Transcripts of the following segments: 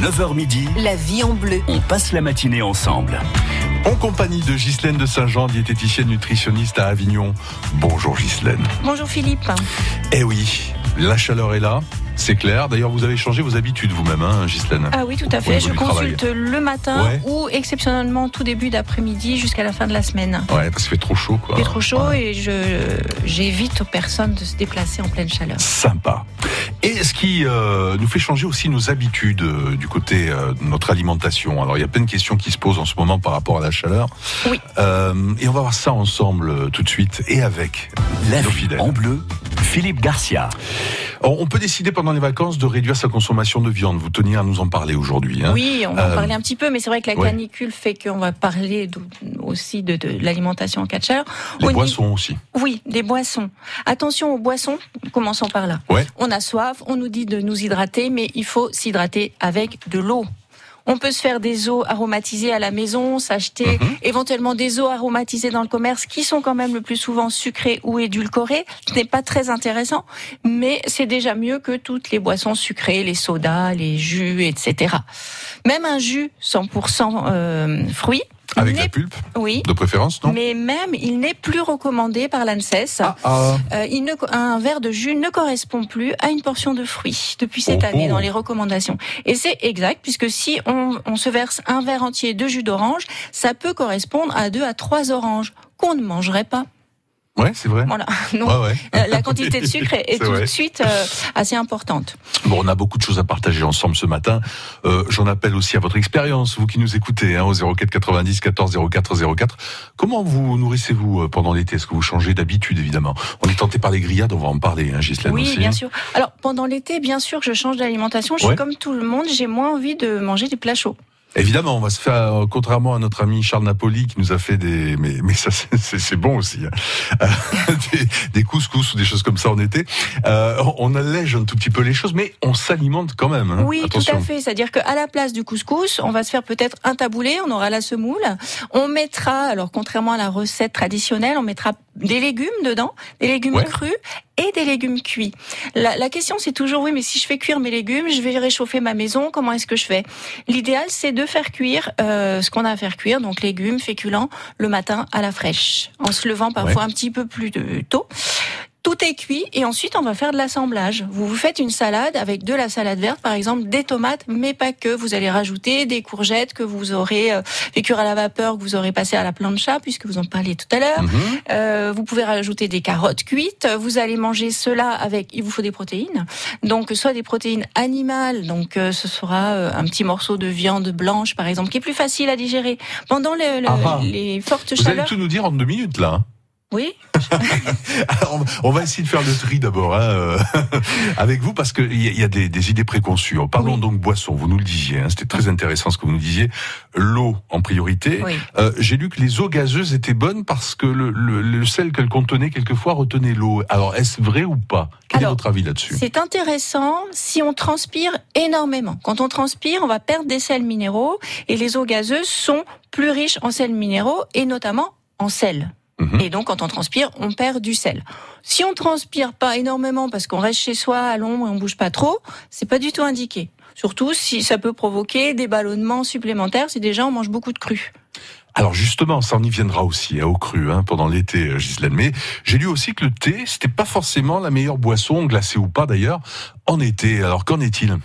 9h midi, La vie en bleu. on passe la matinée ensemble. En compagnie de Ghislaine de Saint-Jean, diététicienne nutritionniste à Avignon. Bonjour Ghislaine. Bonjour Philippe. Eh oui, la chaleur est là, c'est clair. D'ailleurs, vous avez changé vos habitudes vous-même, hein, Ghislaine Ah oui, tout à fait. Je travail. consulte le matin Ouais. ou exceptionnellement tout début d'après-midi jusqu'à la fin de la semaine. Ouais, parce qu'il fait trop chaud, quoi. Il fait trop chaud Ouais. et je j'évite aux personnes de se déplacer en pleine chaleur. Sympa. Et ce qui euh, nous fait changer aussi nos habitudes euh, du côté euh, de notre alimentation. Alors, il y a plein de questions qui se posent en ce moment par rapport à la chaleur. Oui. Euh, et on va voir ça ensemble euh, tout de suite et avec La nos fidèles. en bleu, Philippe Garcia. On peut décider pendant les vacances de réduire sa consommation de viande. Vous teniez à nous en parler aujourd'hui. Hein Oui, on va Euh, en parler un petit peu, mais c'est vrai que la ouais. canicule fait qu'on va parler de- aussi de, de l'alimentation en chaleur. Les Au niveau- boissons aussi. Oui, des boissons. Attention aux boissons, commençons par là. Ouais. On a soif, on nous dit de nous hydrater, mais il faut s'hydrater avec de l'eau. On peut se faire des eaux aromatisées à la maison, s'acheter Mhm. éventuellement des eaux aromatisées dans le commerce qui sont quand même le plus souvent sucrées ou édulcorées. Ce n'est pas très intéressant, mais c'est déjà mieux que toutes les boissons sucrées, les sodas, les jus, etc. Même un jus 100% euh, fruits. Avec la pulpe, Oui. de préférence, non? Mais même, il n'est plus recommandé par l'ANSES. Ah, ah. Euh, il ne, un verre de jus ne correspond plus à une portion de fruits depuis cette Oh, année oh. dans les recommandations. Et c'est exact puisque si on, on se verse un verre entier de jus d'orange, ça peut correspondre à deux à trois oranges qu'on ne mangerait pas. Ouais, c'est vrai. Voilà. Donc, Ouais, ouais. euh, la quantité de sucre est, tout vrai. de suite euh, assez importante. Bon, on a beaucoup de choses à partager ensemble ce matin. Euh, J'en appelle aussi à votre expérience, vous qui nous écoutez, hein, au 04 90 14 04 04. Comment vous nourrissez-vous euh, pendant l'été? Est-ce que vous changez d'habitude, évidemment? On est tenté par les grillades, on va en parler, hein, Oui, aussi. bien sûr. Alors pendant l'été, bien sûr, que je change d'alimentation. Je Ouais. suis comme tout le monde, j'ai moins envie de manger des plats chauds. Évidemment, on va se faire, euh, contrairement à notre ami Charles Napoli qui nous a fait des, mais, mais ça c'est- bon aussi, hein. Euh, des, des couscous ou des choses comme ça en été. Euh, on allège un tout petit peu les choses, mais on s'alimente quand même. hein. Oui, Attention. tout à fait. C'est-à-dire qu'à la place du couscous, on va se faire peut-être un taboulé, on aura la semoule. On mettra, alors contrairement à la recette traditionnelle, on mettra des légumes dedans, des légumes Ouais. crus et des légumes cuits. La, la question c'est toujours oui, mais si je fais cuire mes légumes, je vais réchauffer ma maison, comment est-ce que je fais? L'idéal c'est de faire cuire euh, ce qu'on a à faire cuire, donc légumes, féculents, le matin à la fraîche, en se levant parfois un petit peu plus de- tôt. Tout est cuit et ensuite on va faire de l'assemblage. Vous vous faites une salade avec de la salade verte, par exemple des tomates, mais pas que. Vous allez rajouter des courgettes que vous aurez euh, fait cuire à la vapeur, que vous aurez passé à la plancha, puisque vous en parliez tout à l'heure. Mhm. Euh, vous pouvez rajouter des carottes cuites. Vous allez manger cela avec. Il vous faut des protéines. Donc soit des protéines animales. Donc euh, ce sera euh, un petit morceau de viande blanche, par exemple, qui est plus facile à digérer pendant le- le- Ah ah. les fortes Vous allez chaleurs. tout nous dire en deux minutes là. Oui. On va- essayer de faire le tri d'abord hein, euh, avec vous parce qu'il y, y a des, des idées préconçues. Parlons Oui. donc boisson. Vous nous le disiez. hein, C'était très intéressant ce que vous nous disiez. L'eau en priorité. Oui. Euh, J'ai lu que les eaux gazeuses étaient bonnes parce que le, le- le sel qu'elles contenaient quelquefois retenait l'eau. Alors est-ce vrai ou pas? Quel est votre avis là-dessus? C'est intéressant si on transpire énormément. Quand on transpire, on va perdre des sels minéraux et les eaux gazeuses sont plus riches en sels minéraux et notamment en sel. Mhm. Et donc, quand on transpire, on perd du sel. Si on transpire pas énormément parce qu'on reste chez soi à l'ombre et on bouge pas trop, c'est pas du tout indiqué. Surtout si ça peut provoquer des ballonnements supplémentaires si déjà on mange beaucoup de cru. Alors justement, ça on y viendra aussi hein, au cru hein, pendant l'été, euh, Ghislaine. Mais j'ai lu aussi que le thé, c'était pas forcément la meilleure boisson, glacée ou pas d'ailleurs, en été. Alors qu'en est-il?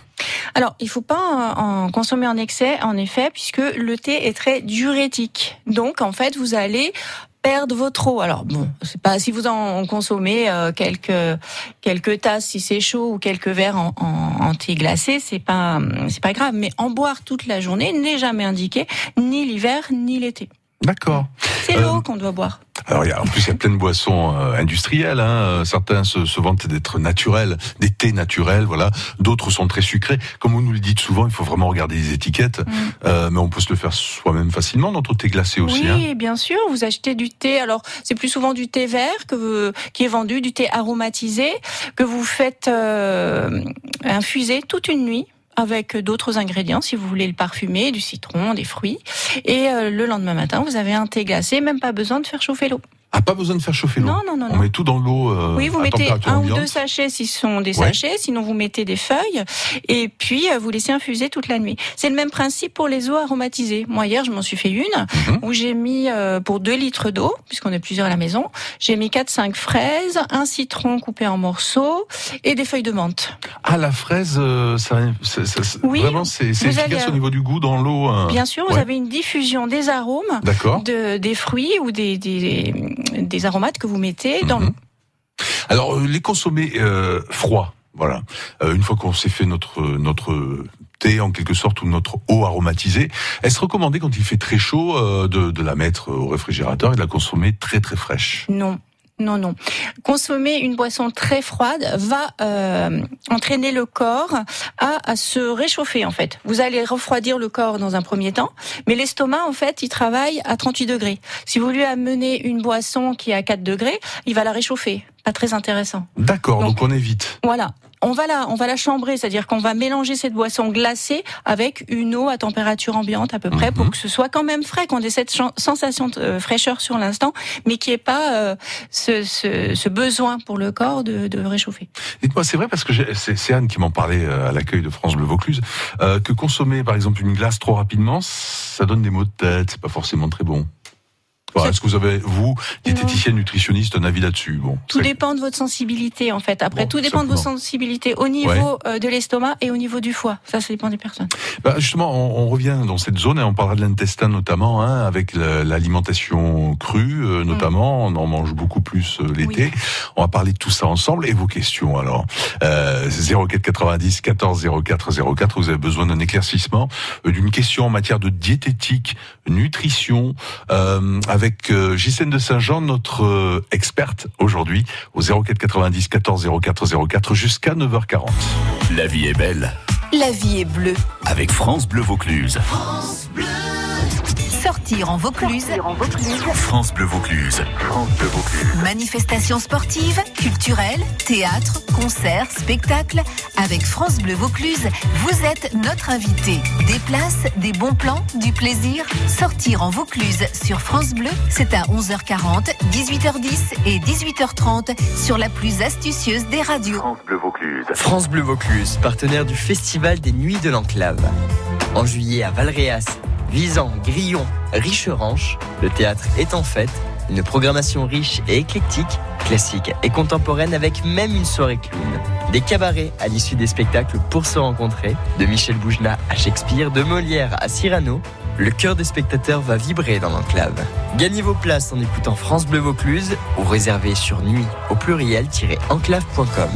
Alors, il faut pas en consommer en excès, en effet, puisque le thé est très diurétique. Donc, en fait, vous allez perdre votre eau. Alors bon, c'est pas si vous en consommez euh, quelques quelques tasses si c'est chaud ou quelques verres en, en, en thé glacé, c'est pas c'est pas grave. Mais en boire toute la journée n'est jamais indiqué, ni l'hiver ni l'été. D'accord. C'est Euh, l'eau qu'on doit boire. Alors, y a, en plus, il y a plein de boissons euh, industrielles. Hein. Euh, Certains se, se vantent d'être naturels, des thés naturels, voilà. D'autres sont très sucrés. Comme vous nous le dites souvent, il faut vraiment regarder les étiquettes. Mm. Euh, mais on peut se le faire soi-même facilement. Notre thé glacé aussi. oui, Hein. bien sûr. Vous achetez du thé. Alors, c'est plus souvent du thé vert que vous- qui est vendu, du thé aromatisé que vous faites euh, infuser toute une nuit avec d'autres ingrédients, si vous voulez le parfumer, du citron, des fruits. Et euh, le lendemain matin, vous avez un thé glacé, même pas besoin de faire chauffer l'eau. Ah, pas besoin de faire chauffer l'eau. Non, non, non, On non. met tout dans l'eau. euh, Oui, vous à mettez un ou deux sachets si ce sont des Ouais. sachets, sinon vous mettez des feuilles et puis euh, vous laissez infuser toute la nuit. C'est le même principe pour les eaux aromatisées. Moi hier, je m'en suis fait une Mhm. où j'ai mis euh, pour 2 litres d'eau, puisqu'on est plusieurs à la maison, j'ai mis 4 5 fraises, un citron coupé en morceaux et des feuilles de menthe. Ah, la fraise, euh, ça, ça- ça- Oui, vraiment, c'est efficace allez- au niveau du goût dans l'eau. hein. Bien sûr, vous avez une diffusion des arômes D'accord. de, des fruits ou des, des, des aromates que vous mettez dans Mhm. l'eau. Alors, euh, les consommer euh, froids, voilà. Euh, une fois qu'on s'est fait notre notre thé en quelque sorte ou notre eau aromatisée, est-ce recommandé quand il fait très chaud euh, de, de la mettre au réfrigérateur et de la consommer très très fraîche? Non. Non, non. Consommer une boisson très froide va euh, entraîner le corps à, à se réchauffer en fait. Vous allez refroidir le corps dans un premier temps, mais l'estomac en fait il travaille à 38 degrés. Si vous lui amenez une boisson qui est à 4 degrés, il va la réchauffer. Pas très intéressant. D'accord, donc Donc- on évite. Voilà. On va la, on va la chambrer, c'est-à-dire qu'on va mélanger cette boisson glacée avec une eau à température ambiante à peu près Mhm. pour que ce soit quand même frais, qu'on ait cette sensation de euh, fraîcheur sur l'instant, mais qui ait pas euh, ce, ce, ce besoin pour le corps de, de réchauffer. Dites-moi, c'est vrai parce que c'est Anne qui m'en parlait euh, à l'accueil de France Bleu Vaucluse euh, que consommer par exemple une glace trop rapidement, ça donne des maux de tête. C'est pas forcément très bon. Voilà, Est-ce que vous avez vous, diététicienne nutritionniste, un avis là-dessus? Bon, Tout dépend de votre sensibilité en fait. Après, Bon, tout dépend de vos sensibilités au niveau euh, de l'estomac et au niveau du foie. Ça, ça dépend des personnes. Bah, justement, on, on revient dans cette zone et on parlera de l'intestin notamment, hein, avec la- l'alimentation crue euh, notamment. On en mange beaucoup plus euh, l'été. On va parler de tout ça ensemble et vos questions alors. Euh, 04 90 14 04 04. Vous avez besoin d'un éclaircissement, euh, d'une question en matière de diététique, nutrition, euh, avec euh, Gisèle de Saint-Jean, notre euh, experte aujourd'hui, au 04 90 14 04 04 jusqu'à 9h40. La vie est belle La vie est bleue. avec France Bleu Vaucluse. Sortir en Vaucluse. France Bleu Vaucluse. France Bleu Vaucluse. Manifestations sportives, culturelles, théâtre, concerts, spectacles. Avec France Bleu Vaucluse, vous êtes notre invité. Des places, des bons plans, du plaisir. Sortir en Vaucluse sur France Bleu, c'est à 11h40, 18h10 et 18h30 sur la plus astucieuse des radios. France Bleu Vaucluse. France Bleu Vaucluse, partenaire du Festival des Nuits de l'Enclave. En juillet à Valréas, Visan, Grillon, Richeranche, le théâtre est en fête. Une programmation riche et éclectique, classique et contemporaine avec même une soirée clown. Des cabarets à l'issue des spectacles pour se rencontrer, de Michel Boujna à Shakespeare, de Molière à Cyrano. Le cœur des spectateurs va vibrer dans l'enclave. Gagnez vos places en écoutant France Bleu Vaucluse ou réservez sur nuit au pluriel-enclave.com.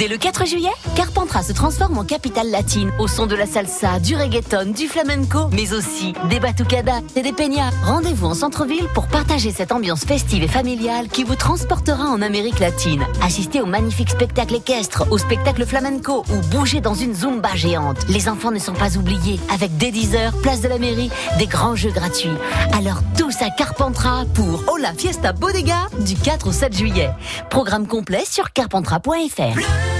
Dès le 4 juillet, Carpentras se transforme en capitale latine au son de la salsa, du reggaeton, du flamenco, mais aussi des batucadas et des peñas. Rendez-vous en centre-ville pour partager cette ambiance festive et familiale qui vous transportera en Amérique latine. Assistez au magnifique spectacle équestre, au spectacle flamenco ou bougez dans une zumba géante. Les enfants ne sont pas oubliés avec dès 10h, place de la mairie, des grands jeux gratuits. Alors tous à Carpentras pour Hola Fiesta Bodega du 4 au 7 juillet. Programme complet sur carpentras.fr.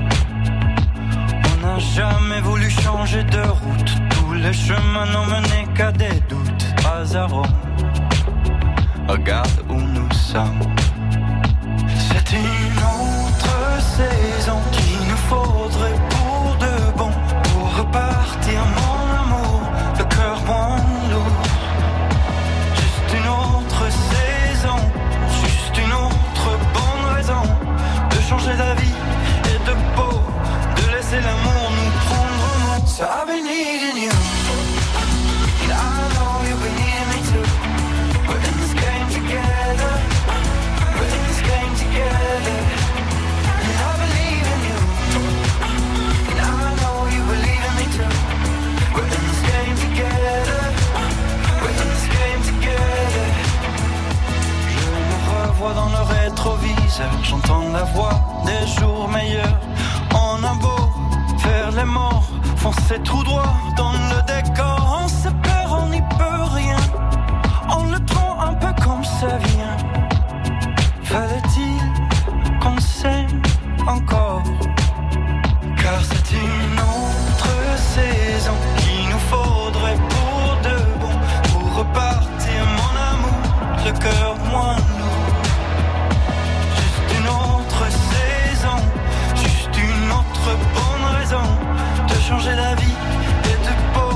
Jamais voulu changer de route. Tous les chemins n'ont mené qu'à des doutes. Rome. Regarde où nous sommes. C'est une autre saison qu'il nous faudrait pour de bon. Pour repartir, j'entends la voix des jours meilleurs. On a beau faire les morts, foncer tout droit dans le changer la vie et de peau,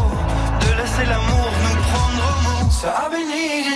de laisser l'amour nous prendre au mot. So I've been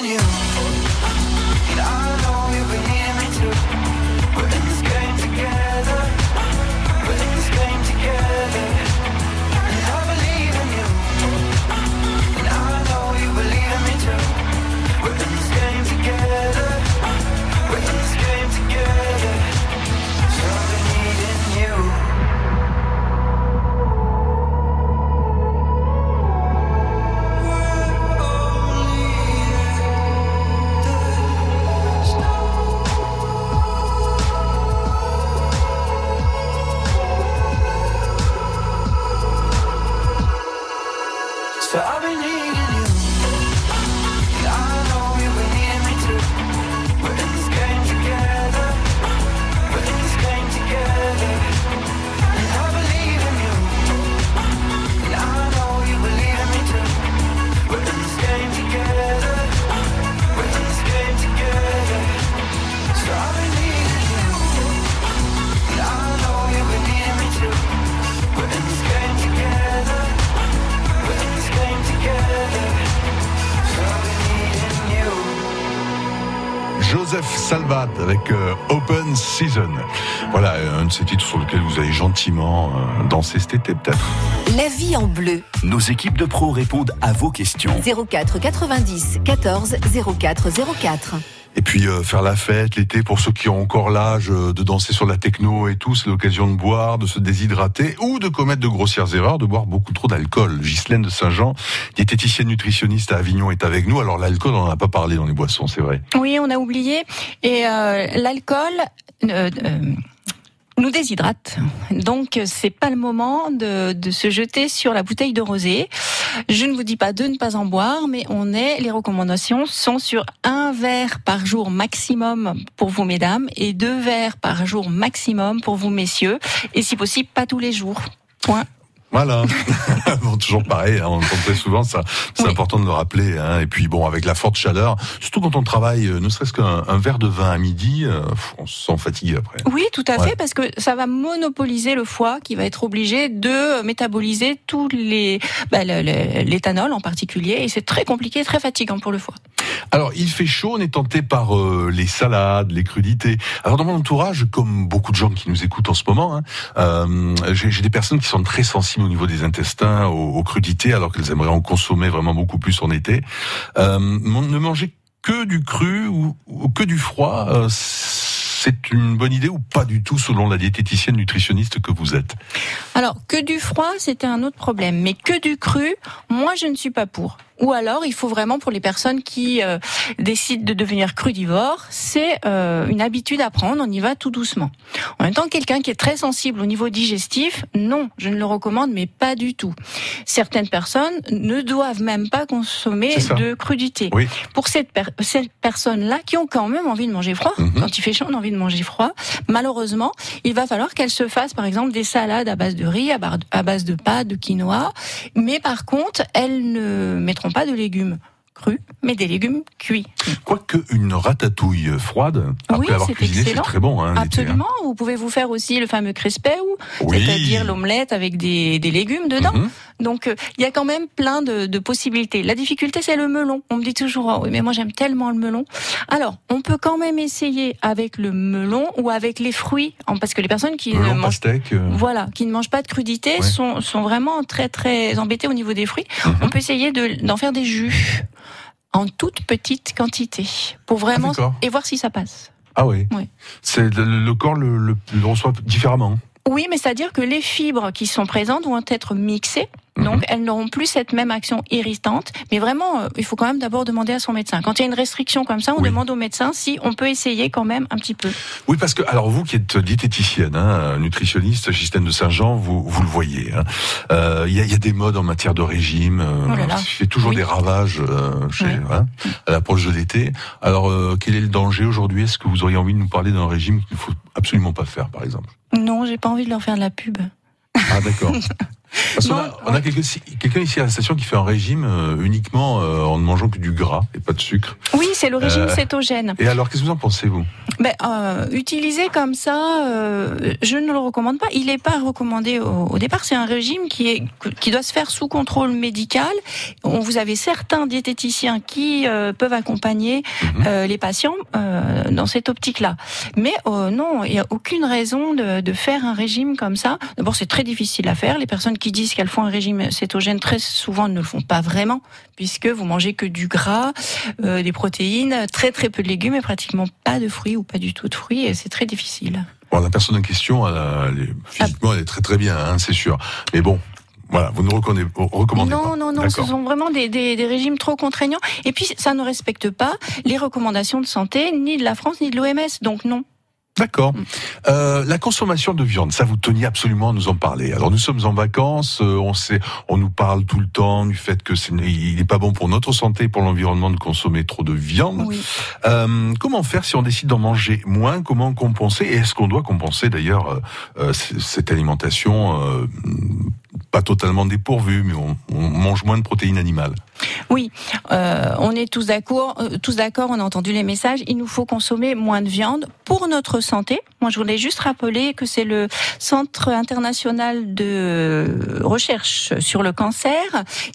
de ces titres sur lesquels vous avez gentiment euh, dansé cet été peut-être. La vie en bleu. Nos équipes de pros répondent à vos questions. 04 90 14 04 04. Et puis euh, faire la fête l'été pour ceux qui ont encore l'âge euh, de danser sur la techno et tout, c'est l'occasion de boire, de se déshydrater ou de commettre de grossières erreurs, de boire beaucoup trop d'alcool. Ghislaine de Saint-Jean, diététicienne nutritionniste à Avignon, est avec nous. Alors l'alcool, on n'en a pas parlé dans les boissons, c'est vrai. Oui, on a oublié. Et euh, l'alcool euh, euh, nous déshydrate. Donc c'est pas le moment de, de se jeter sur la bouteille de rosé. Je ne vous dis pas de ne pas en boire, mais on est les recommandations sont sur un verre par jour maximum pour vous mesdames et deux verres par jour maximum pour vous messieurs et si possible pas tous les jours. Point. Voilà. bon, toujours pareil, hein, on entend très souvent ça. C'est Oui. important de le rappeler. Hein. Et puis bon, avec la forte chaleur, surtout quand on travaille, euh, ne serait-ce qu'un un verre de vin à midi, euh, on se sent fatigué après. Oui, tout à Ouais. fait, parce que ça va monopoliser le foie qui va être obligé de métaboliser tous les bah, le- le- l'éthanol en particulier, et c'est très compliqué, très fatigant pour le foie. Alors, il fait chaud, on est tenté par euh, les salades, les crudités. Alors, dans mon entourage, comme beaucoup de gens qui nous écoutent en ce moment, hein, euh, j'ai des personnes qui sont très sensibles au niveau des intestins, aux, crudités, alors qu'elles aimeraient en consommer vraiment beaucoup plus en été. Euh, ne manger que du cru ou, ou que du froid, euh, c'est une bonne idée ou pas du tout selon la diététicienne nutritionniste que vous êtes? Alors, que du froid, c'était un autre problème, mais que du cru, moi je ne suis pas pour. Ou alors, il faut vraiment pour les personnes qui euh, décident de devenir crudivores, c'est euh, une habitude à prendre. On y va tout doucement. En même temps, quelqu'un qui est très sensible au niveau digestif, non, je ne le recommande, mais pas du tout. Certaines personnes ne doivent même pas consommer de crudité. Oui. Pour cette per- ces personnes-là qui ont quand même envie de manger froid, Mhm. quand il fait chaud, on a envie de manger froid. Malheureusement, il va falloir qu'elles se fassent, par exemple, des salades à base de riz, à base de pâtes, de quinoa. Mais par contre, elles ne mettront pas de légumes crus, mais des légumes cuits. Quoique une ratatouille froide, après Oui, avoir cuisiné, c'est très bon. Hein, hein. Absolument. Vous pouvez vous faire aussi le fameux crespet ou Oui. c'est-à-dire l'omelette avec des, des légumes dedans. Mhm. Donc euh, il y a quand même plein de, de possibilités. La difficulté c'est le melon. On me dit toujours oh, oui mais moi j'aime tellement le melon. Alors on peut quand même essayer avec le melon ou avec les fruits parce que les personnes qui ne Melon, mangent pastèque. euh, voilà, qui ne mangent pas de crudité Ouais. sont, sont vraiment très très embêtés au niveau des fruits. Mhm. On peut essayer de- d'en faire des jus en toute petite quantité pour vraiment Ah, et voir si ça passe. Ah oui. Oui. C'est le, le corps le, le- le reçoit différemment. Oui, mais c'est-à-dire que les fibres qui sont présentes vont être mixées Donc elles n'auront plus cette même action irritante. Mais vraiment, euh, il faut quand même d'abord demander à son médecin. Quand il y a une restriction comme ça, on Oui. demande au médecin si on peut essayer quand même un petit peu. Oui, parce que alors vous qui êtes diététicienne, hein, nutritionniste, Justine de Saint-Jean, vous vous le voyez. hein. Euh, Il y, a, il y a des modes en matière de régime. euh, Oh fait toujours Oui. des ravages euh, chez, Oui. hein, à l'approche de l'été. Alors, euh, quel est le danger aujourd'hui? Est-ce que vous auriez envie de nous parler d'un régime qu'il ne faut absolument pas faire, par exemple? Non, j'ai pas envie de leur faire de la pub. Ah, d'accord. Parce a, on a quelqu'un quelqu'un ici à la station qui fait un régime euh, uniquement euh, en ne mangeant que du gras et pas de sucre. Oui, c'est le régime Euh, cétogène. Et alors, qu'est-ce que vous en pensez, vous? Ben, utilisé comme ça, je ne le recommande pas. Il n'est pas recommandé au, au départ. C'est un régime qui est qui doit se faire sous contrôle médical. On, vous avez certains diététiciens qui peuvent accompagner Mhm. les patients dans cette optique-là. Mais non, il n'y a aucune raison de, de faire un régime comme ça. D'abord, c'est très difficile à faire. Les personnes qui disent qu'elles font un régime cétogène très souvent ne le font pas vraiment, puisque vous mangez que du gras, euh, des protéines, très très peu de légumes et pratiquement pas de fruits ou pas du tout de fruits. Et c'est très difficile. Bon, la personne en question, elle, est- physiquement, elle est très très bien, hein, c'est sûr. Mais bon, voilà, vous ne recommandez, recommandez non, pas. non, non, ce D'accord. sont vraiment des, des, des régimes trop contraignants. Et puis, ça ne respecte pas les recommandations de santé, ni de la France, ni de l'OMS. Donc, non. D'accord. Euh, la consommation de viande, ça vous teniez absolument à nous en parler. Alors nous sommes en vacances, euh, on sait, on nous parle tout le temps du fait que c'est, il n'est pas bon pour notre santé, pour l'environnement de consommer trop de viande. Oui. Euh, comment faire si on décide d'en manger moins? Comment compenser? Et est-ce qu'on doit compenser d'ailleurs euh, euh, cette alimentation euh, pas totalement dépourvue, mais on, on mange moins de protéines animales? Euh, on est tous d'accord, euh, tous d'accord, on a entendu les messages. Il nous faut consommer moins de viande pour notre santé. Moi, je voulais juste rappeler que c'est le Centre international de recherche sur le cancer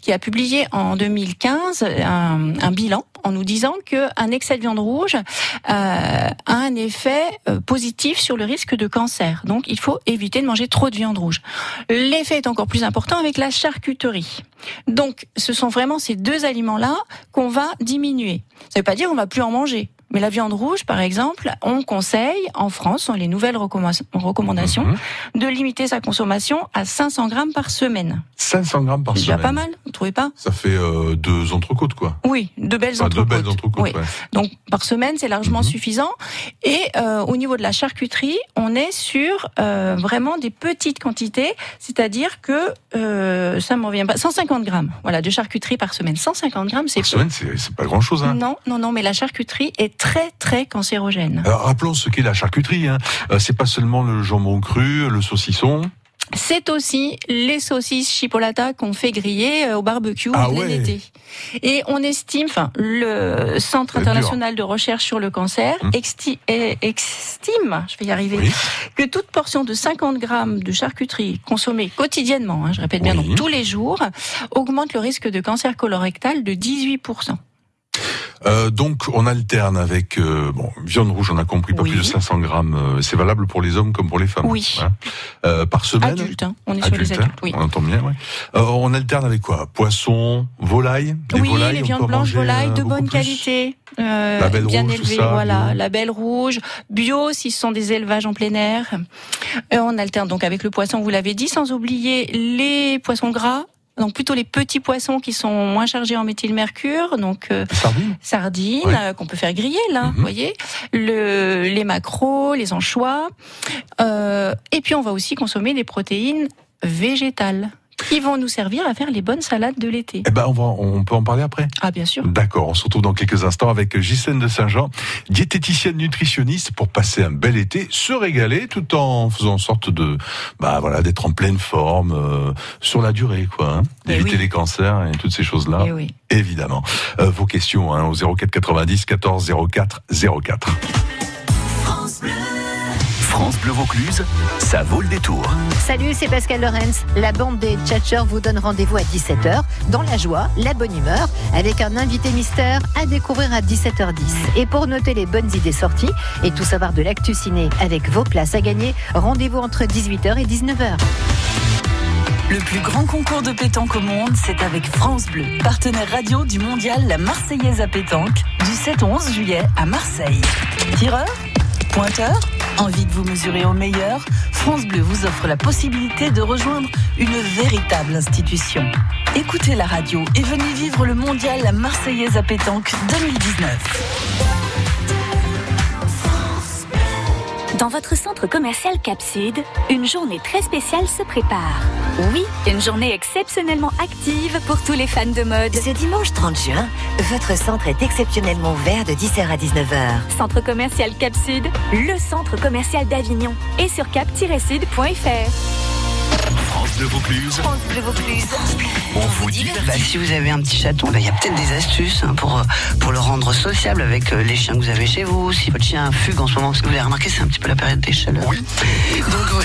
qui a publié en 2015 un, bilan en nous disant que un excès de viande rouge euh, a un effet euh, positif sur le risque de cancer. Donc, il faut éviter de manger trop de viande rouge. L'effet est encore plus important avec la charcuterie. Donc, ce sont vraiment ces deux aliments-là qu'on va diminuer. Ça ne veut pas dire qu'on va plus en manger. Mais la viande rouge, par exemple, on conseille en France, dans les nouvelles recommanda- recommandations, Mhm. de limiter sa consommation à 500 grammes par semaine. 500 grammes par C'est déjà semaine. pas mal, vous trouvez pas? Ça fait euh, deux entrecôtes, quoi. Oui, de belles Enfin, deux entrecôtes. belles entrecôtes. Oui. ouais. Donc par semaine, c'est largement Mhm. suffisant. Et euh, au niveau de la charcuterie, on est sur euh, vraiment des petites quantités, c'est-à-dire que euh, ça m'en revient pas 150 grammes, voilà, de charcuterie par semaine. 150 grammes, c'est Par peu. semaine, c'est pas grand-chose. Hein. Non, non, non, mais la charcuterie est très, très cancérogène. Alors rappelons ce qu'est la charcuterie. Hein. Euh, c'est pas seulement le jambon cru, le saucisson. C'est aussi les saucisses chipolata qu'on fait griller euh, au barbecue Ah en plein ouais. été. Et on estime, enfin, le Centre international de recherche sur le cancer Hum. estime, je vais y arriver, Oui. que toute portion de 50 grammes de charcuterie consommée quotidiennement, hein, je répète bien, Oui. donc tous les jours, augmente le risque de cancer colorectal de 18%. Euh, donc on alterne avec euh, bon viande rouge, on a compris pas Oui. plus de 500 grammes. euh, c'est valable pour les hommes comme pour les femmes. Oui. hein. Euh, par semaine. Adultes, hein, on est sur les Adulte, hein, adultes, oui. on entend bien. Ouais. Euh, on alterne avec quoi? Poisson, volaille. Oui, volailles, les viandes blanches volailles de bonne qualité, euh, Label bien rouge, ça, voilà, bio. label rouge, bio si ce sont des élevages en plein air. Euh, on alterne donc avec le poisson, vous l'avez dit, sans oublier les poissons gras. Donc plutôt les petits poissons qui sont moins chargés en méthylmercure, donc euh, Sardines. euh, qu'on peut faire griller là, Mhm. vous voyez, le, les maquereaux, les anchois, Euh, et puis on va aussi consommer des protéines végétales qui vont nous servir à faire les bonnes salades de l'été. Eh ben on va, on peut en parler après. Ah bien sûr. D'accord, on se retrouve dans quelques instants avec Gisèle de Saint-Jean, diététicienne nutritionniste pour passer un bel été, se régaler tout en faisant en sorte de, bah voilà, d'être en pleine forme euh, sur la durée, quoi, hein, Eh d'éviter oui. les cancers et toutes ces choses-là, Eh oui. évidemment. Euh, vos questions hein, au 04 90 14 04 04. France Bleu Vaucluse, ça vaut le détour. Salut, c'est Pascal Lorenz. La bande des Tchatcheurs vous donne rendez-vous à 17h dans la joie, la bonne humeur, avec un invité mystère à découvrir à 17h10. Et pour noter les bonnes idées sorties et tout savoir de l'actu ciné avec vos places à gagner, rendez-vous entre 18h et 19h. Le plus grand concours de pétanque au monde, c'est avec France Bleu, partenaire radio du mondial La Marseillaise à pétanque, du 7 au 11 juillet à Marseille. Tireur Pointeur Envie de vous mesurer au meilleur France Bleu vous offre la possibilité de rejoindre une véritable institution. Écoutez la radio et venez vivre le mondial La Marseillaise à pétanque 2019. Dans votre centre commercial Capside, une journée très spéciale se prépare. Oui, une journée exceptionnellement active pour tous les fans de mode. Ce dimanche 30 juin, votre centre est exceptionnellement ouvert de 10h à 19h. Centre commercial Capside, le centre commercial d'Avignon et sur cap-sud.fr. France Bleu Vaucluse. France Bleu Vaucluse. On vous dit Bah, si vous avez un petit chaton, bah, il y a peut-être des astuces hein, pour, euh, pour le rendre sociable avec euh, les chiens que vous avez chez vous. Si votre chien fugue en ce moment, parce que vous avez remarqué, c'est un petit peu la période des chaleurs. Oui. Donc,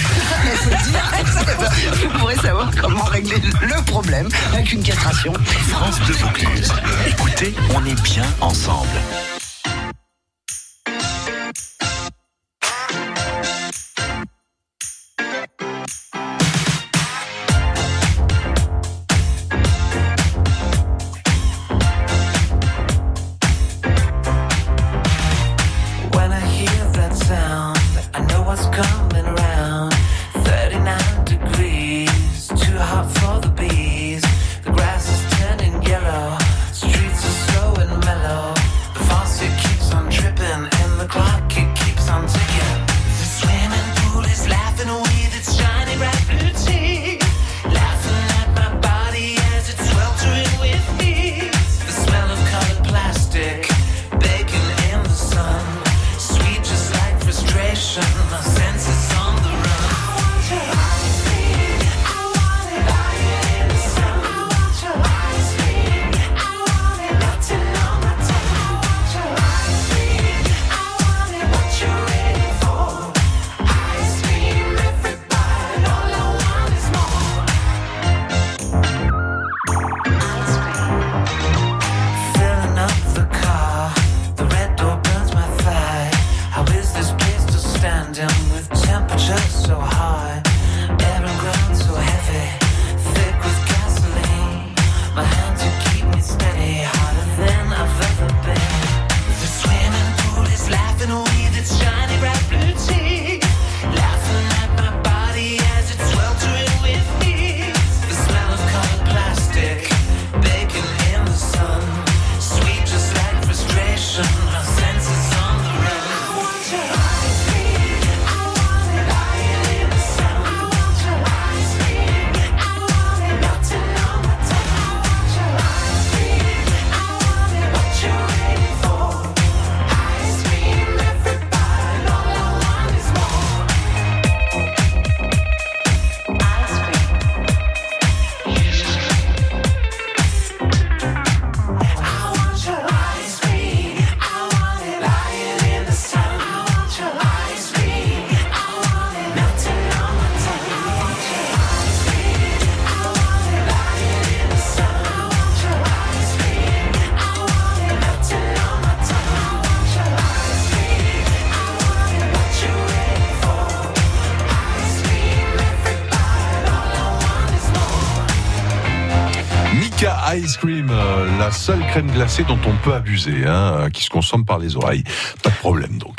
vous pourrez savoir comment régler le problème avec une castration. France Bleu Vaucluse. Écoutez, on est bien ensemble. Ice Cream, euh, la seule crème glacée dont on peut abuser, hein, euh, qui se consomme par les oreilles. Pas de problème donc.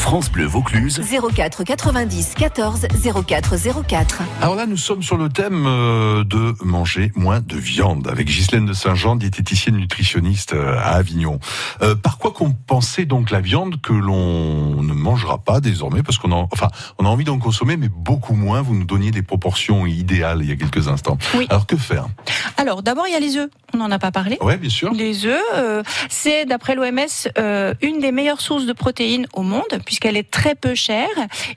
France Bleu Vaucluse. 04 90 14 04 04. Alors là, nous sommes sur le thème euh, de manger moins de viande avec Ghislaine de Saint-Jean, diététicienne nutritionniste euh, à Avignon. Euh, par quoi compenser donc la viande que l'on ne mangera pas désormais parce qu'on a, enfin, on a envie d'en consommer, mais beaucoup moins. Vous nous donniez des proportions idéales il y a quelques instants. Oui. Alors que faire? Alors, d'abord, il y a les œufs. On n'en a pas parlé. Ouais, bien sûr. Les œufs, euh, c'est d'après l'OMS euh, une des meilleures sources de protéines au monde puisqu'elle est très peu chère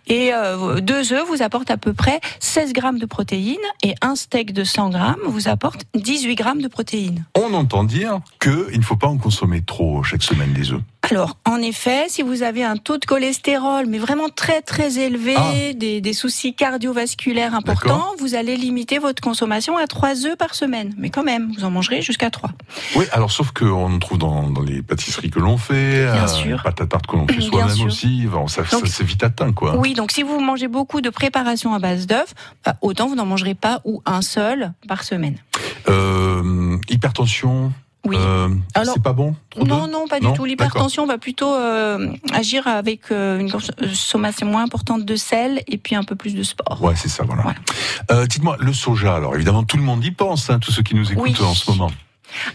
et euh, deux œufs vous apportent à peu près 16 grammes de protéines et un steak de 100 grammes vous apporte 18 grammes de protéines. On entend dire qu'il ne faut pas en consommer trop chaque semaine des œufs. Alors, en effet, si vous avez un taux de cholestérol, mais vraiment très très élevé, Ah. des, des soucis cardiovasculaires importants, vous allez limiter votre consommation à 3 œufs par semaine. Mais quand même, vous en mangerez jusqu'à 3. Oui, alors sauf qu'on trouve dans, dans les pâtisseries que l'on fait, Bien euh, sûr. pâtes à tarte que l'on fait soi-même aussi. Ça, ça c'est vite atteint, quoi. Oui, donc si vous mangez beaucoup de préparations à base d'œufs, bah, autant vous n'en mangerez pas ou un seul par semaine. Euh, hypertension, Oui. Euh, Alors, c'est pas bon trop Non, non, pas du Non tout. L'hypertension va plutôt euh, agir avec euh, une consommation moins importante de sel et puis un peu plus de sport. Ouais, c'est ça, voilà. Euh, Dites-moi, le soja, alors évidemment, tout le monde y pense, hein, tous ceux qui nous écoutent Oui. en ce moment.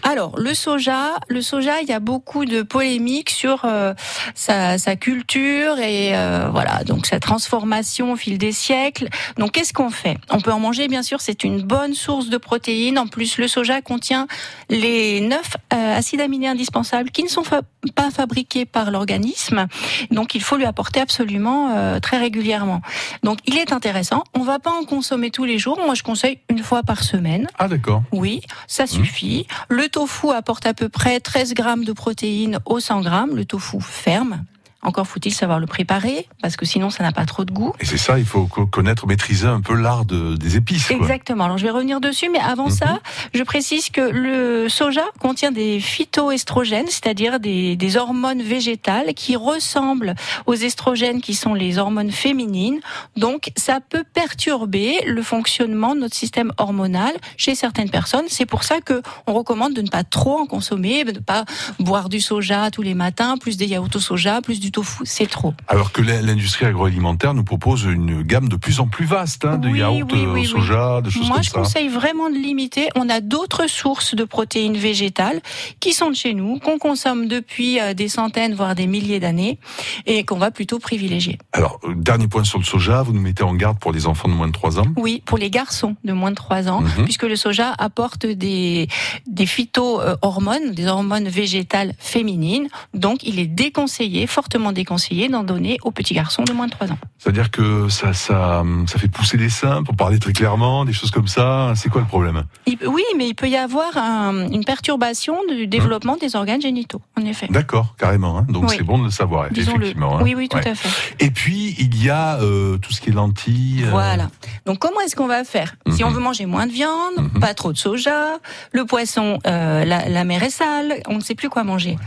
Alors, le soja, le soja, il y a beaucoup de polémiques sur euh, sa, sa culture et euh, voilà, donc sa transformation au fil des siècles. Donc, qu'est-ce qu'on fait? On peut en manger, bien sûr, c'est une bonne source de protéines. En plus, le soja contient les neuf euh, acides aminés indispensables qui ne sont fa- pas fabriqués par l'organisme. Donc, il faut lui apporter absolument euh, très régulièrement. Donc, il est intéressant. On va pas en consommer tous les jours. Moi, je conseille une fois par semaine. Ah, d'accord. Oui, ça suffit. Le tofu apporte à peu près 13 grammes de protéines au 100 grammes, le tofu ferme. Encore faut-il savoir le préparer, parce que sinon ça n'a pas trop de goût. Et c'est ça, il faut co- connaître, maîtriser un peu l'art de- des épices. quoi. Exactement. Alors je vais revenir dessus, mais avant ça, je précise que le soja contient des phytoestrogènes, c'est-à-dire des, des hormones végétales qui ressemblent aux estrogènes qui sont les hormones féminines. Donc ça peut perturber le fonctionnement de notre système hormonal chez certaines personnes. C'est pour ça que on recommande de ne pas trop en consommer, de ne pas boire du soja tous les matins, plus des yaourts au soja, plus du tofu, c'est trop. Alors que l'in- l'industrie agroalimentaire nous propose une gamme de plus en plus vaste hein, de Oui, yaourts oui, euh, oui, soja, de choses Moi, comme je ça. conseille vraiment de limiter. On a d'autres sources de protéines végétales qui sont de chez nous, qu'on consomme depuis euh, des centaines, voire des milliers d'années, et qu'on va plutôt privilégier. Alors, euh, dernier point sur le soja, vous nous mettez en garde pour les enfants de moins de 3 ans? Oui, pour les garçons de moins de 3 ans, Mhm. puisque le soja apporte des, des phyto-hormones, des hormones végétales féminines. Donc, il est déconseillé, fortement déconseillé, d'en donner aux petits garçons de moins de 3 ans. C'est-à-dire que ça, ça, ça fait pousser les seins, pour parler très clairement, des choses comme ça. C'est quoi le problème? Il- oui, mais il peut y avoir un- une perturbation du développement des organes génitaux, en effet. D'accord, carrément. hein. Donc Oui. c'est bon de le savoir, effectivement. hein. Oui, oui, tout Ouais. à fait. Et puis, il y a euh, tout ce qui est lentilles. euh, Voilà. Donc comment est-ce qu'on va faire? Si on veut manger moins de viande, pas trop de soja, le poisson, euh, la, la mer est sale, on ne sait plus quoi manger.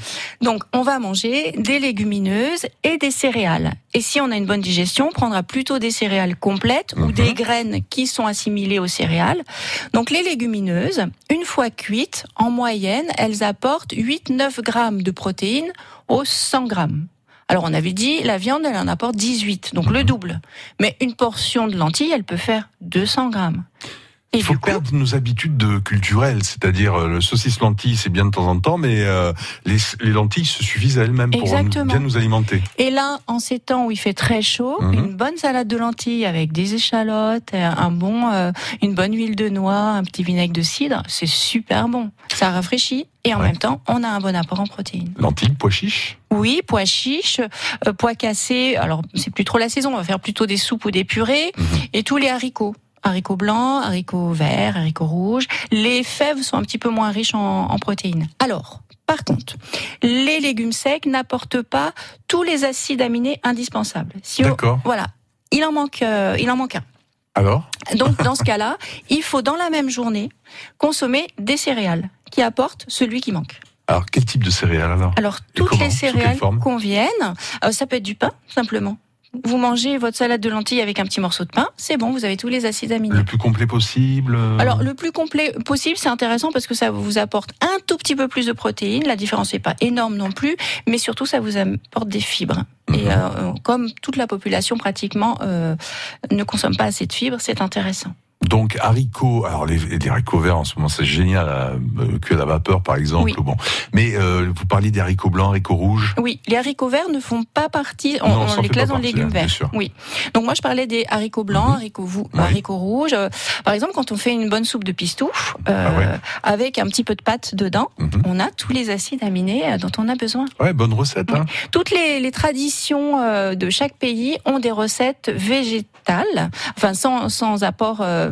Donc on va manger des légumineuses et des céréales. Et si on a une bonne digestion, on prendra plutôt des céréales complètes ou des graines qui sont assimilées aux céréales. Donc les légumineuses, une fois cuites, en moyenne, elles apportent 8-9 grammes de protéines aux 100 grammes. Alors on avait dit la viande elle en apporte 18, donc le double. Mais une portion de lentilles elle peut faire 200 grammes. Il faut perdre nos habitudes de culturelles, c'est-à-dire euh, le saucisse lentille, c'est bien de temps en temps, mais euh, les, les lentilles se suffisent à elles-mêmes pour nous- bien nous alimenter. Et là, en ces temps où il fait très chaud, Mhm. une bonne salade de lentilles avec des échalotes, euh, un bon, euh, une bonne huile de noix, un petit vinaigre de cidre, c'est super bon. Ça rafraîchit et en même temps, on a un bon apport en protéines. Lentilles, pois chiches. Oui, pois chiches, euh, pois cassés. Alors, c'est plus trop la saison. On va faire plutôt des soupes ou des purées. Et tous les haricots. Haricots blancs, haricots verts, haricots rouges. Les fèves sont un petit peu moins riches en, en protéines. Alors, par contre, les légumes secs n'apportent pas tous les acides aminés indispensables. Si D'accord. Voilà. Il en manque, euh, il en manque un. Alors Donc, dans ce cas-là, il faut dans la même journée consommer des céréales qui apportent celui qui manque. Alors, quel type de céréales alors? Alors, toutes les céréales conviennent. Euh, ça peut être du pain, simplement. Vous mangez votre salade de lentilles avec un petit morceau de pain, c'est bon, vous avez tous les acides aminés. Le plus complet possible euh, Alors, le plus complet possible, c'est intéressant parce que ça vous apporte un tout petit peu plus de protéines. La différence n'est pas énorme non plus, mais surtout, ça vous apporte des fibres. Mhm. Et euh, comme toute la population pratiquement euh, ne consomme pas assez de fibres, c'est intéressant. Donc haricots, alors les, les haricots verts en ce moment c'est génial, euh, cuits à la vapeur par exemple. Oui. Bon, mais euh, vous parliez des haricots blancs, haricots rouges. Oui, les haricots verts ne font pas partie. On, Non, on en les classe les légumes hein, bien verts. sûr. Mhm. Oui. Donc moi je parlais des haricots blancs, haricots, vou- haricots rouges. Euh, Par exemple, quand on fait une bonne soupe de pistouf euh, Ah avec un petit peu de pâte dedans, Mhm. on a tous les acides aminés euh, dont on a besoin. Ouais, bonne recette. Hein. Toutes les, les traditions euh, de chaque pays ont des recettes végétales, enfin sans, sans apport euh, euh,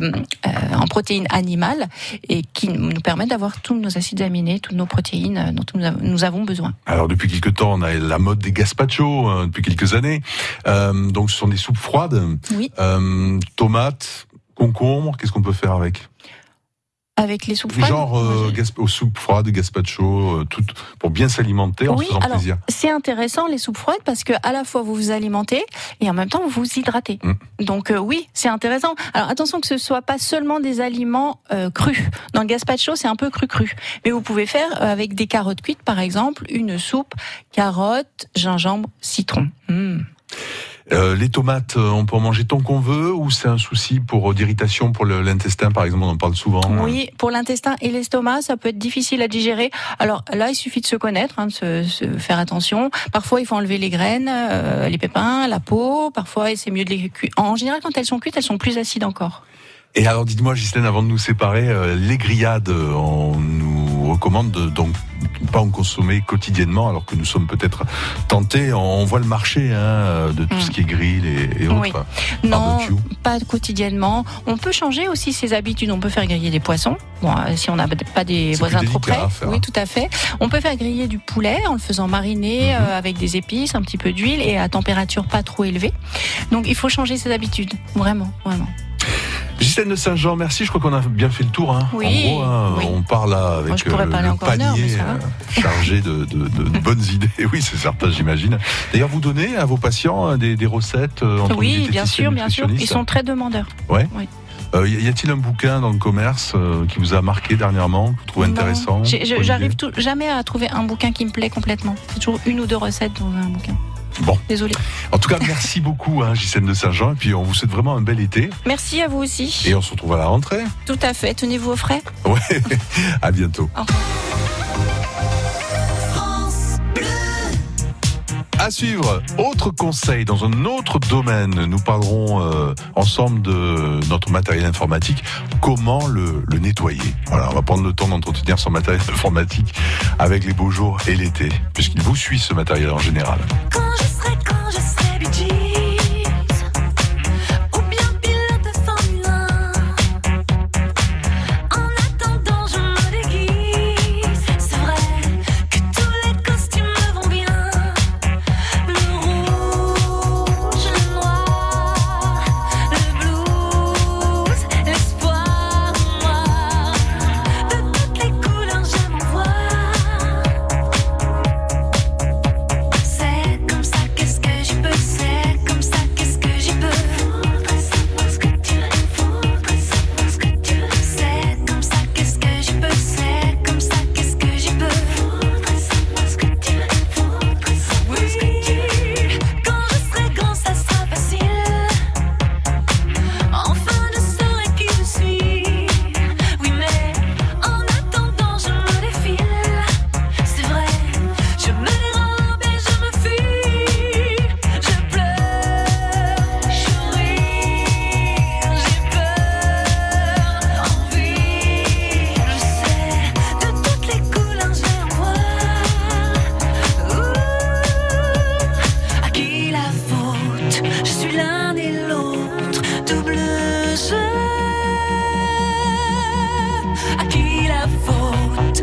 en protéines animales, et qui nous permettent d'avoir tous nos acides aminés, toutes nos protéines euh, dont nous, av- nous avons besoin. Alors depuis quelques temps, on a la mode des gazpacho hein, depuis quelques années. Euh, donc ce sont des soupes froides. Oui. Euh, tomates, concombres. Qu'est-ce qu'on peut faire avec? Avec les soupes froides. Genre euh, gasp- soupes froides, gazpacho, euh, tout pour bien s'alimenter en oui, se faisant alors plaisir. c'est intéressant les soupes froides parce que à la fois vous vous alimentez et en même temps vous vous hydratez. Mm. Donc euh, oui, c'est intéressant. Alors attention que ce soit pas seulement des aliments euh, crus. Dans le gazpacho, c'est un peu cru cru. Mais vous pouvez faire avec des carottes cuites par exemple une soupe carottes, gingembre, citron. Mm. Euh, les tomates, euh, on peut en manger tant qu'on veut ou c'est un souci pour euh, d'irritation pour l'intestin par exemple, on en parle souvent. Oui, pour l'intestin et l'estomac, ça peut être difficile à digérer. Alors là, il suffit de se connaître, hein, de se, se faire attention. Parfois, il faut enlever les graines, euh, les pépins, la peau. Parfois, c'est mieux de les cuire. En général, quand elles sont cuites, elles sont plus acides encore. Et alors dites-moi Ghislaine, avant de nous séparer, euh, les grillades, on nous recommande de, donc pas en consommer quotidiennement alors que nous sommes peut-être tentés. On voit le marché hein, de tout ce qui est grill et, et autres. Oui. Non, pas quotidiennement. On peut changer aussi ses habitudes. On peut faire griller des poissons. Bon, euh, si on n'a pas des voisins trop près. Oui, tout à fait. On peut faire griller du poulet en le faisant mariner euh, avec des épices, un petit peu d'huile et à température pas trop élevée. Donc, il faut changer ses habitudes. Vraiment, vraiment. Ghislaine de Saint-Jean, merci. Je crois qu'on a bien fait le tour. Hein. Oui, en gros, hein, oui. on part là avec Moi, euh, le heure, panier euh, chargé de, de- de- de bonnes idées. Oui, c'est certain, j'imagine. D'ailleurs, vous donnez à vos patients euh, des, des recettes euh, en tant que Oui, bien sûr, bien sûr. Ils sont très demandeurs. Ouais. Oui. Euh, y a-t-il un bouquin dans le commerce euh, qui vous a marqué dernièrement, que vous trouvez intéressant J'arrive jamais à trouver un bouquin qui me plaît complètement. C'est toujours une ou deux recettes dans un bouquin. Bon. Désolée. En tout cas, merci beaucoup, hein, Ghislaine de Saint-Jean. Et puis, on vous souhaite vraiment un bel été. Merci à vous aussi. Et on se retrouve à la rentrée. Tout à fait. Tenez-vous au frais. Ouais. à bientôt. À suivre, autre conseil dans un autre domaine. Nous parlerons euh, ensemble de notre matériel informatique, comment le, le nettoyer. Voilà, on va prendre le temps d'entretenir son matériel informatique avec les beaux jours et l'été, puisqu'il vous suit ce matériel en général. Quand je serai, Bee Je suis l'un et l'autre, double jeu. À qui la faute?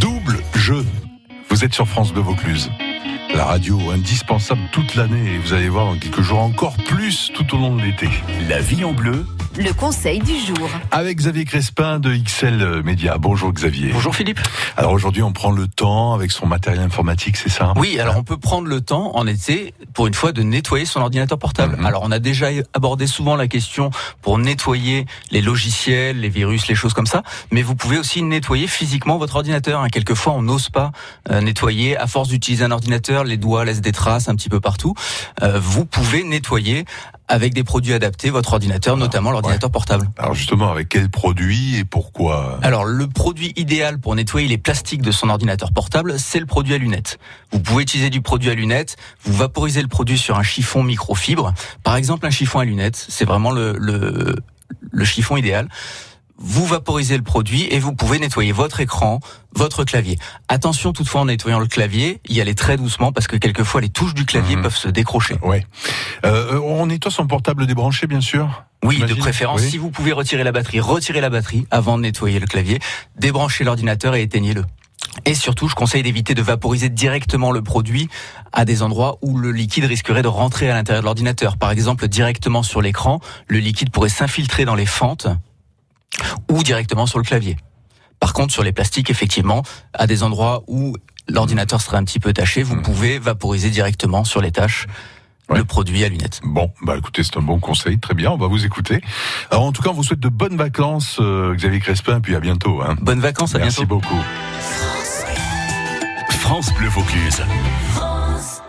Double jeu. Vous êtes sur France Bleu Vaucluse. La radio indispensable toute l'année et vous allez voir dans quelques jours encore plus tout au long de l'été. La vie en bleu. Le conseil du jour. Avec Xavier Crespin de XL Média. Bonjour Xavier. Bonjour Philippe. Alors aujourd'hui on prend le temps avec son matériel informatique, c'est ça? Oui, alors on peut prendre le temps en été pour une fois de nettoyer son ordinateur portable. Mhm. Alors on a déjà abordé souvent la question pour nettoyer les logiciels, les virus, les choses comme ça, mais vous pouvez aussi nettoyer physiquement votre ordinateur. hein. Quelquefois on n'ose pas euh, nettoyer à force d'utiliser un ordinateur, les doigts laissent des traces un petit peu partout. Euh, vous pouvez nettoyer avec des produits adaptés votre ordinateur, notamment l'ordinateur portable. Alors justement avec quel produit et pourquoi Alors, le produit idéal pour nettoyer les plastiques de son ordinateur portable, c'est le produit à lunettes. Vous pouvez utiliser du produit à lunettes, vous vaporisez le produit sur un chiffon microfibre. Par exemple, un chiffon à lunettes, c'est vraiment le, le, le chiffon idéal. Vous vaporisez le produit et vous pouvez nettoyer votre écran, votre clavier. Attention toutefois en nettoyant le clavier, y aller très doucement parce que quelquefois les touches du clavier peuvent se décrocher. Ouais. Euh, on nettoie son portable débranché bien sûr Oui, de préférence, Oui. si vous pouvez retirer la batterie, retirez la batterie avant de nettoyer le clavier, débranchez l'ordinateur et éteignez-le. Et surtout, je conseille d'éviter de vaporiser directement le produit à des endroits où le liquide risquerait de rentrer à l'intérieur de l'ordinateur. Par exemple, directement sur l'écran, le liquide pourrait s'infiltrer dans les fentes ou directement sur le clavier. Par contre, sur les plastiques, effectivement, à des endroits où l'ordinateur serait un petit peu taché, Hmm. vous pouvez vaporiser directement sur les tâches le produit à lunettes. Bon, bah écoutez, c'est un bon conseil, très bien, on va vous écouter. Alors en tout cas, on vous souhaite de bonnes vacances, euh, Xavier Crespin, puis à bientôt. Hein. Bonnes vacances, à Merci bientôt. beaucoup. France Bleu Vaucluse. France